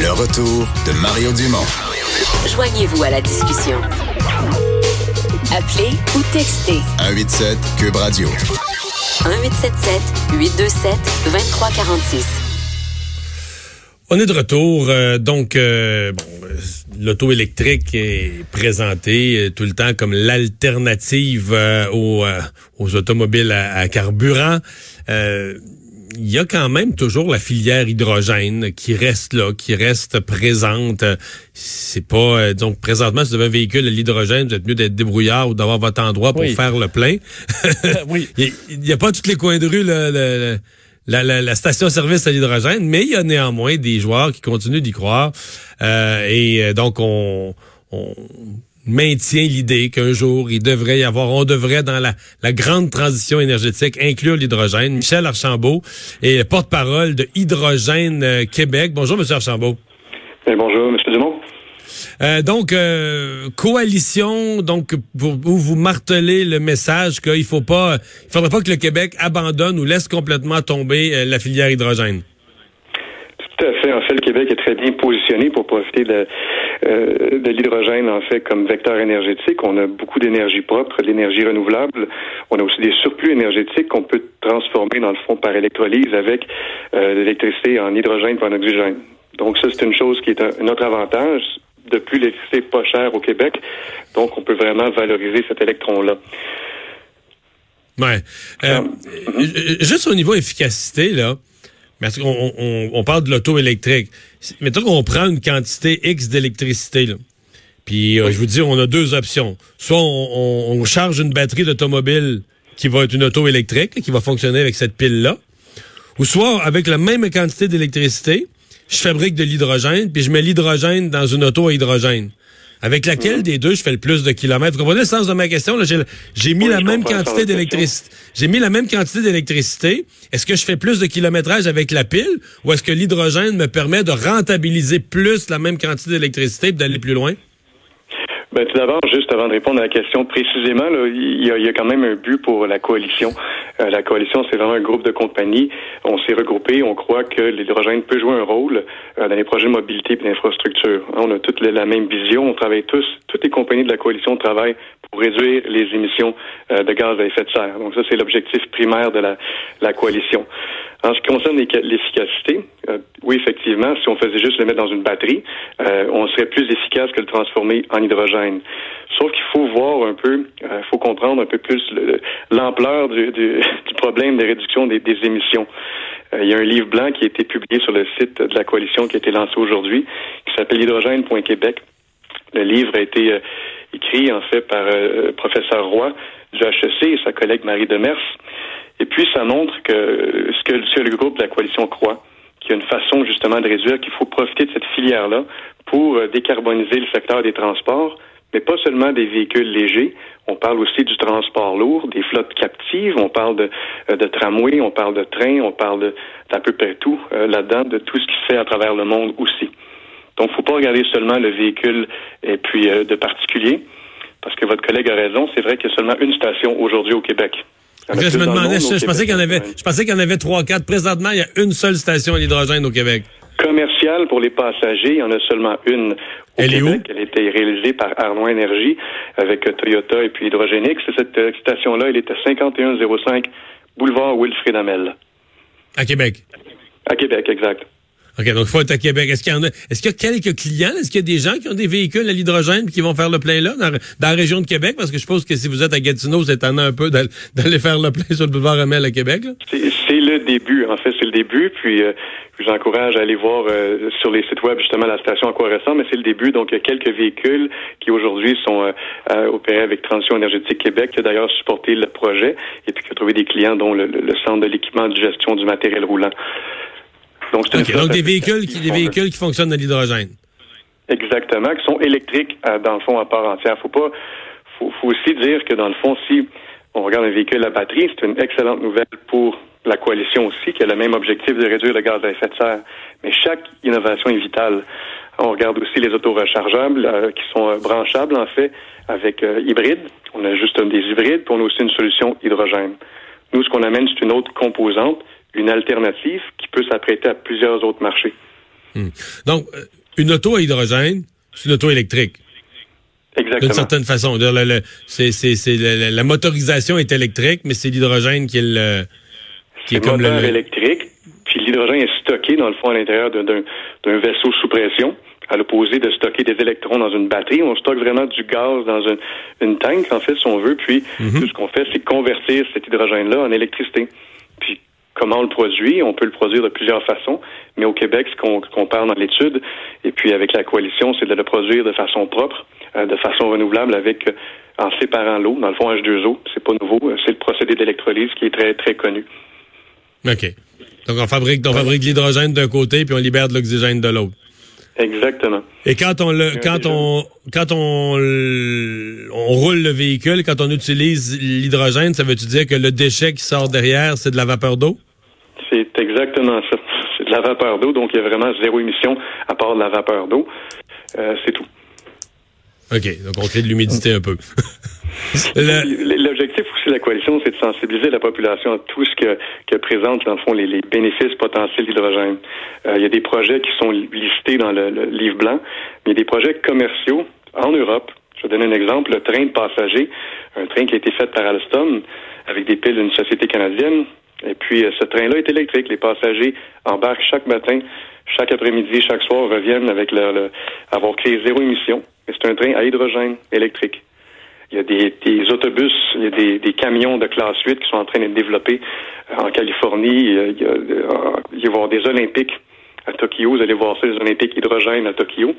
Le retour de Mario Dumont. Joignez-vous à la discussion. Appelez ou textez 187 Cube Radio. 1877 827 2346. On est de retour. euh, donc, euh, bon, euh, l'auto électrique est présentée euh, tout le temps comme l'alternative euh, aux, euh, aux automobiles à, à carburant. Il y a quand même toujours la filière hydrogène qui reste là, qui reste présente. C'est pas euh, donc présentement si vous avez un véhicule à l'hydrogène, vous êtes mieux d'être débrouillard ou d'avoir votre endroit pour Oui. faire le plein. oui. Il n'y a, pas tous les coins de rue le- le- le- la, la- la station-service à l'hydrogène, mais il y a néanmoins des joueurs qui continuent d'y croire. Euh, et euh, donc, on, on maintient l'idée qu'un jour, il devrait y avoir, on devrait, dans la, la grande transition énergétique, inclure l'hydrogène. Michel Archambault est le porte-parole de Hydrogène euh, Québec. Bonjour, Monsieur Archambault. Eh, bonjour, M. Dumont. Euh, donc, euh, coalition, donc pour, où vous martelez le message qu'il faut pas, il faudrait pas que le Québec abandonne ou laisse complètement tomber euh, la filière hydrogène. Tout à fait. En fait, le Québec est très bien positionné pour profiter de, euh, de l'hydrogène, en fait, comme vecteur énergétique. On a beaucoup d'énergie propre, de l'énergie renouvelable. On a aussi des surplus énergétiques qu'on peut transformer, dans le fond, par électrolyse avec euh, l'électricité en hydrogène et en oxygène. Donc, ça, c'est une chose qui est un, un autre avantage. De plus, l'électricité est pas chère au Québec. Donc, on peut vraiment valoriser cet électron-là. Ouais. Euh, euh, Juste au niveau efficacité, là, parce qu'on on, on parle de l'auto électrique. Mettons qu'on prend une quantité X d'électricité, là. Puis euh, je vous dis, on a deux options. Soit on, on- on charge une batterie d'automobile qui va être une auto électrique, là, qui va fonctionner avec cette pile-là. Ou soit avec la même quantité d'électricité, je fabrique de l'hydrogène, puis je mets l'hydrogène dans une auto à hydrogène. Avec laquelle des deux je fais le plus de kilomètres? Vous comprenez le sens de ma question? J'ai mis Oui, la même quantité d'électricité. J'ai mis la même quantité d'électricité. Est-ce que je fais plus de kilométrage avec la pile ou est-ce que l'hydrogène me permet de rentabiliser plus la même quantité d'électricité et d'aller plus loin? Ben, tout d'abord, juste avant de répondre à la question précisément, là, il, y a, il y a quand même un but pour la coalition. Euh, la coalition, c'est vraiment un groupe de compagnies. On s'est regroupés. On croit que l'hydrogène peut jouer un rôle euh, dans les projets de mobilité et d'infrastructure. On a toutes la, la même vision. On travaille tous, toutes les compagnies de la coalition travaillent réduire les émissions euh, de gaz à effet de serre. Donc ça, c'est l'objectif primaire de la, coalition. En ce qui concerne l'efficacité, euh, oui, effectivement, si on faisait juste le mettre dans une batterie, euh, on serait plus efficace que le transformer en hydrogène. Sauf qu'il faut voir un peu, il faut comprendre un peu plus le- l'ampleur du, problème de réduction des, des émissions. Il y a un livre blanc qui a été publié sur le site de la coalition qui a été lancé aujourd'hui, qui s'appelle hydrogène.québec. Le livre a été écrit en fait par euh, professeur Roy du HEC et sa collègue Marie Demers. Et puis ça montre que euh, ce que, le groupe de la coalition croit, qu'il y a une façon justement de réduire, qu'il faut profiter de cette filière-là pour euh, décarboniser le secteur des transports, mais pas seulement des véhicules légers. On parle aussi du transport lourd, des flottes captives, on parle de, euh, de tramway, on parle de train, on parle d'à peu près tout euh, là-dedans, de tout ce qui se fait à travers le monde aussi. Donc, faut pas regarder seulement le véhicule et puis euh, de particulier, parce que votre collègue a raison. C'est vrai qu'il y a seulement une station aujourd'hui au Québec. Je me demandais, je, je pensais qu'il y en avait, je pensais qu'il y en avait trois, quatre. Présentement, il y a une seule station à l'hydrogène au Québec. Commercial pour les passagers, il y en a seulement une au Elle est Québec. où? Elle a été réalisée par Arnois Énergie avec euh, Toyota et puis Hydrogénix. Cette euh, station-là, elle est à 5105 boulevard Wilfrid Amel. À Québec. À Québec, exact. OK, donc il faut être à Québec. Est-ce qu'il y en a, est-ce qu'il y a quelques clients? Est-ce qu'il y a des gens qui ont des véhicules à l'hydrogène qui vont faire le plein là, dans, la région de Québec? Parce que je suppose que si vous êtes à Gatineau, c'est étonnant un peu d'aller faire le plein sur le boulevard Amel à Québec. C'est le début, en fait, c'est le début. Puis, euh, je vous encourage à aller voir euh, sur les sites web justement la station à quoi ressemble, mais c'est le début. Donc, il y a quelques véhicules qui aujourd'hui sont euh, opérés avec Transition énergétique Québec, qui a d'ailleurs supporté le projet et puis qui a trouvé des clients, dont le- le centre de l'équipement de gestion du matériel roulant. Donc, c'est une OK, flotte donc des véhicules qui, des véhicules qui fonctionnent à l'hydrogène. Exactement, qui sont électriques euh, dans le fond à part entière. Faut pas, faut, faut aussi dire que dans le fond, si on regarde un véhicule à batterie, c'est une excellente nouvelle pour la coalition aussi, qui a le même objectif de réduire le gaz à effet de serre. Mais chaque innovation est vitale. On regarde aussi les autos rechargeables euh, qui sont euh, branchables en fait avec euh, hybrides. On a juste des hybrides, puis on a aussi une solution hydrogène. Nous, ce qu'on amène, c'est une autre composante, une alternative qui peut s'apprêter à plusieurs autres marchés. Hmm. Donc, euh, une auto à hydrogène, c'est une auto électrique. Exactement. D'une certaine façon. c'est, c'est, la, motorisation est électrique, mais c'est l'hydrogène qui est le... Qui est, comme le électrique, puis l'hydrogène est stocké, dans le fond, à l'intérieur d'un vaisseau sous pression à l'opposé de stocker des électrons dans une batterie. On stocke vraiment du gaz dans une, une tank, en fait, si on veut. Puis, mhm. tout ce qu'on fait, c'est convertir cet hydrogène-là en électricité. Puis, comment on le produit? On peut le produire de plusieurs façons. Mais au Québec, ce qu'on parle dans l'étude, et puis avec la coalition, c'est de le produire de façon propre, euh, de façon renouvelable, avec euh, en séparant l'eau. Dans le fond, H2O, c'est pas nouveau. Euh, c'est le procédé d'électrolyse qui est très, très connu. OK. Donc, on fabrique, on fabrique l'hydrogène d'un côté, puis on libère de l'oxygène de l'autre. Exactement. Et quand on le, quand on, quand on, on roule le véhicule, quand on utilise l'hydrogène, ça veut-tu dire que le déchet qui sort derrière, c'est de la vapeur d'eau? C'est exactement ça. C'est de la vapeur d'eau, donc il y a vraiment zéro émission à part de la vapeur d'eau. Euh, c'est tout. OK, donc on crée de l'humidité un peu. L'objectif aussi de la coalition, c'est de sensibiliser la population à tout ce que, que présente, dans le fond, les, les bénéfices potentiels d'hydrogène. Euh, il y a des projets qui sont listés dans le, livre blanc, mais il y a des projets commerciaux en Europe. Je vais donner un exemple, le train de passagers, un train qui a été fait par Alstom avec des piles d'une société canadienne. Et puis, euh, ce train-là est électrique. Les passagers embarquent chaque matin, chaque après-midi, chaque soir, reviennent avec leur, avoir créé zéro émission. C'est un train à hydrogène électrique. Il y a des, autobus, il y a des, camions de classe 8 qui sont en train d'être développés euh, en Californie. Il, y a, il y avoir des Olympiques à Tokyo. Vous allez voir ça, les Olympiques hydrogène à Tokyo.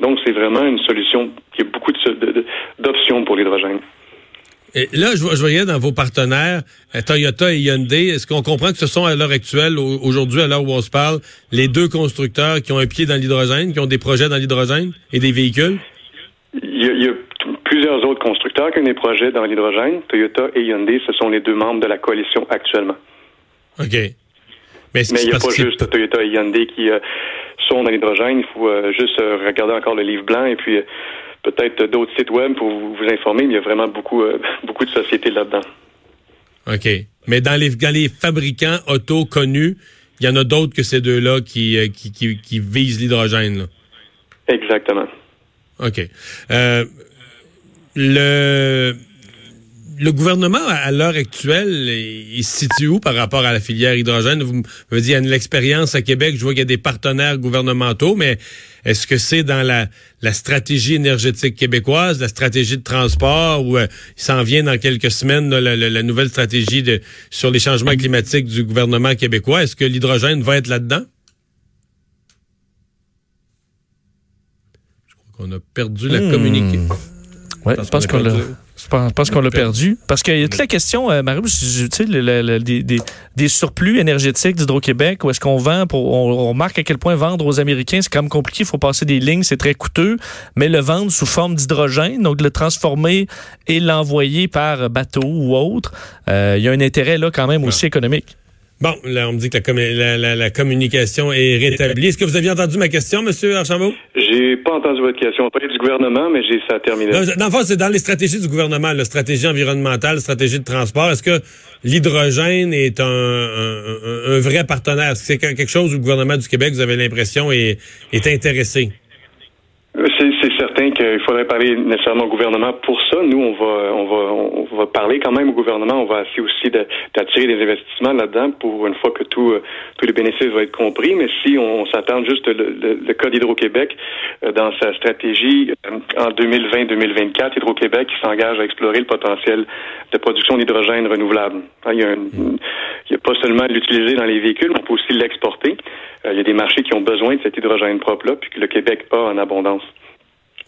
Donc, c'est vraiment une solution qui a beaucoup d'options pour l'hydrogène. Et là, je, voyais dans vos partenaires, euh, Toyota et Hyundai, est-ce qu'on comprend que ce sont à l'heure actuelle, aujourd'hui, à l'heure où on se parle, les deux constructeurs qui ont un pied dans l'hydrogène, qui ont des projets dans l'hydrogène et des véhicules? Il y, a, plusieurs autres constructeurs qui ont des projets dans l'hydrogène. Toyota et Hyundai, ce sont les deux membres de la coalition actuellement. OK. Mais, il n'y a pas juste Toyota et Hyundai qui euh, sont dans l'hydrogène. Il faut euh, juste regarder encore le livre blanc et puis peut-être d'autres sites web pour vous, informer, mais il y a vraiment beaucoup, euh, beaucoup de sociétés là-dedans. OK. Mais dans les, dans les fabricants auto connus, il y en a d'autres que ces deux-là qui, euh, qui, qui, visent l'hydrogène. Exactement. OK. Euh, le le gouvernement, à l'heure actuelle, il se situe où par rapport à la filière hydrogène? Vous me dites, il y a l'expérience à Québec, je vois qu'il y a des partenaires gouvernementaux, mais est-ce que c'est dans la, stratégie énergétique québécoise, la stratégie de transport, ou euh, il s'en vient dans quelques semaines la, nouvelle stratégie de, sur les changements climatiques du gouvernement québécois? Est-ce que l'hydrogène va être là-dedans? Je crois qu'on a perdu la communication. Oui, je pense qu'on l'a. Je pense, qu'on l'a perdu. Parce qu'il y a toute la question, euh, Marie, tu sais, des, surplus énergétiques d'Hydro-Québec, où est-ce qu'on vend, pour, on, remarque à quel point vendre aux Américains, c'est quand même compliqué, il faut passer des lignes, c'est très coûteux, mais le vendre sous forme d'hydrogène, donc le transformer et l'envoyer par bateau ou autre, euh, il y a un intérêt là quand même aussi économique. Bon, là, on me dit que la, communication est rétablie. Est-ce que vous aviez entendu ma question, Monsieur Archambault? J'ai pas entendu votre question. On parlait du gouvernement, mais j'ai ça terminé. Non, dans le c'est dans les stratégies du gouvernement, la stratégie environnementale, stratégie de transport. Est-ce que l'hydrogène est un, vrai partenaire? Est-ce que c'est quelque chose où le gouvernement du Québec, vous avez l'impression, est, est intéressé? C'est certain qu'il faudrait parler nécessairement au gouvernement pour ça. Nous, on va, on va, on va parler quand même au gouvernement. On va essayer aussi d'attirer des investissements là-dedans pour une fois que tout, euh, tous les bénéfices vont être compris. Mais si on, s'attend juste le, le, cas d'Hydro-Québec euh, dans sa stratégie euh, en 2020-2024, Hydro-Québec s'engage à explorer le potentiel de production d'hydrogène renouvelable. Hein, il y a, il y a pas seulement l'utiliser dans les véhicules, mais on peut aussi l'exporter. il y a des marchés qui ont besoin de cet hydrogène propre-là, puis que le Québec a en abondance.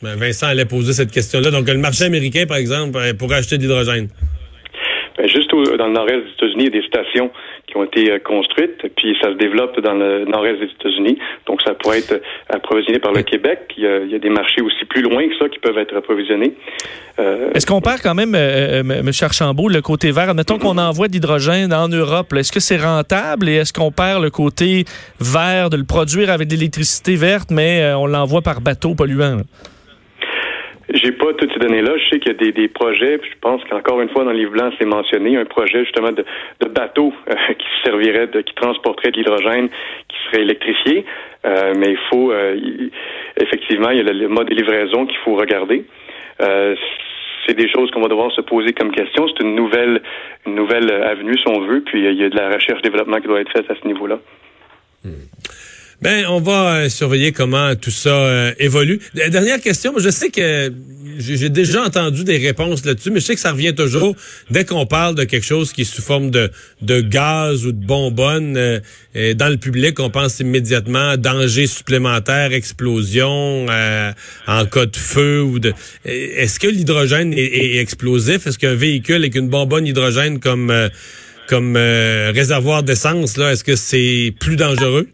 Ben, Vincent allait poser cette question-là. Donc, le marché américain, par exemple, euh, pourrait acheter de l'hydrogène. Ben, juste dans le nord-est des États-Unis, il y a des stations qui ont été euh, construites, puis ça se développe dans le nord-est des États-Unis. Donc, ça pourrait être approvisionné par le Québec. Il y, a, il y, a, des marchés aussi plus loin que ça qui peuvent être approvisionnés. Euh, est-ce qu'on perd quand même, M. Archambault, le côté vert? Admettons qu'on envoie de l'hydrogène en Europe. Est-ce que c'est rentable et est-ce qu'on perd le côté vert de le produire avec de l'électricité verte, mais on l'envoie par bateau polluant? J'ai pas toutes ces données-là. Je sais qu'il y a des, des projets. je pense qu'encore une fois, dans le livre blanc, c'est mentionné un projet justement de, de bateau euh, qui servirait, de, qui transporterait de l'hydrogène, qui serait électrifié. Euh, mais il faut euh, effectivement, il y a le, mode de livraison qu'il faut regarder. c'est des choses qu'on va devoir se poser comme question. C'est une nouvelle, une nouvelle avenue, si on veut. Puis il y a de la recherche-développement qui doit être faite à ce niveau-là. Hmm. Ben, on va euh, surveiller comment tout ça euh, évolue. Dernière question, je sais que j'ai déjà entendu des réponses là-dessus, mais je sais que ça revient toujours dès qu'on parle de quelque chose qui est sous forme de, de gaz ou de bonbonne euh, dans le public, on pense immédiatement à danger supplémentaire, explosion en cas de feu ou de. Est-ce que l'hydrogène est, explosif? Est-ce qu'un véhicule avec une bonbonne hydrogène comme comme réservoir d'essence là, est-ce que c'est plus dangereux?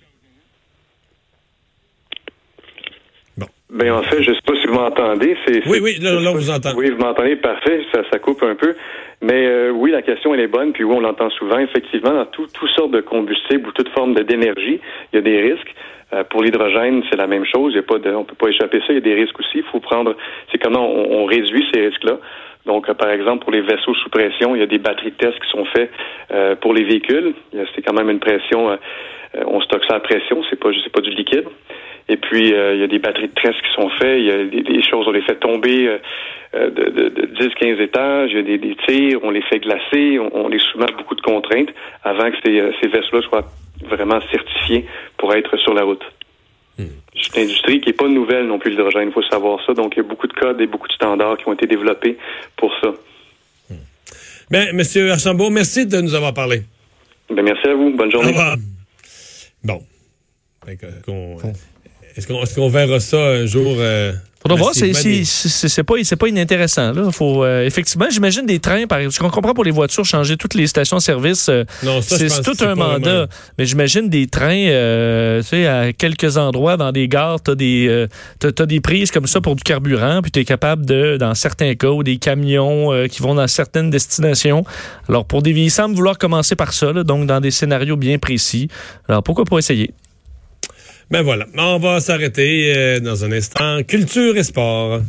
Ben en fait, je sais pas si vous m'entendez. C'est, oui, oui, là, là, vous entendez. Oui, vous m'entendez, parfait. Ça, ça coupe un peu. Mais euh, oui, la question elle est bonne. Puis oui, on l'entend souvent. Effectivement, dans toutes sortes de combustibles ou toute forme d'énergie, il y a des risques. Euh, pour l'hydrogène, c'est la même chose. Il y a pas de, on peut pas échapper ça. Il y a des risques aussi. Il faut prendre. C'est comment on, réduit ces risques-là. Donc, euh, par exemple, pour les vaisseaux sous pression, il y a des batteries de tests qui sont faits pour les véhicules. C'est quand même une pression. on stocke ça à pression. C'est pas, pas du liquide. Et puis, euh, il y a des batteries de tresse qui sont faites. Il y a des, choses, on les fait tomber euh, euh, de, de, 10-15 étages. Il y a des, tirs, on les fait glacer. On, les soumet à beaucoup de contraintes avant que ces, ces vaisseaux-là soient vraiment certifiés pour être sur la route. C'est une industrie qui n'est pas nouvelle non plus, l'hydrogène. Il faut savoir ça. Donc, il y a beaucoup de codes et beaucoup de standards qui ont été développés pour ça. Hmm. Bien, Monsieur Archambault, merci de nous avoir parlé. Bien, merci à vous. Bonne journée. Bon. Est-ce qu'on verra ça un jour? Euh, Faudra voir, c'est pas, pas inintéressant. Là. Faut, euh, effectivement, j'imagine des trains, par exemple, je comprends pour les voitures, changer toutes les stations-service, euh, c'est tout un mandat. Mais j'imagine des trains, euh, tu sais, à quelques endroits dans des gares, tu as, des, as, des prises comme ça pour du carburant, puis tu es capable de, dans certains cas, ou des camions qui vont dans certaines destinations. Alors, pour des vieilles semble vouloir commencer par ça, donc dans des scénarios bien précis. Alors, pourquoi pas essayer? Ben voilà, on va s'arrêter euh, dans un instant. Culture et sport.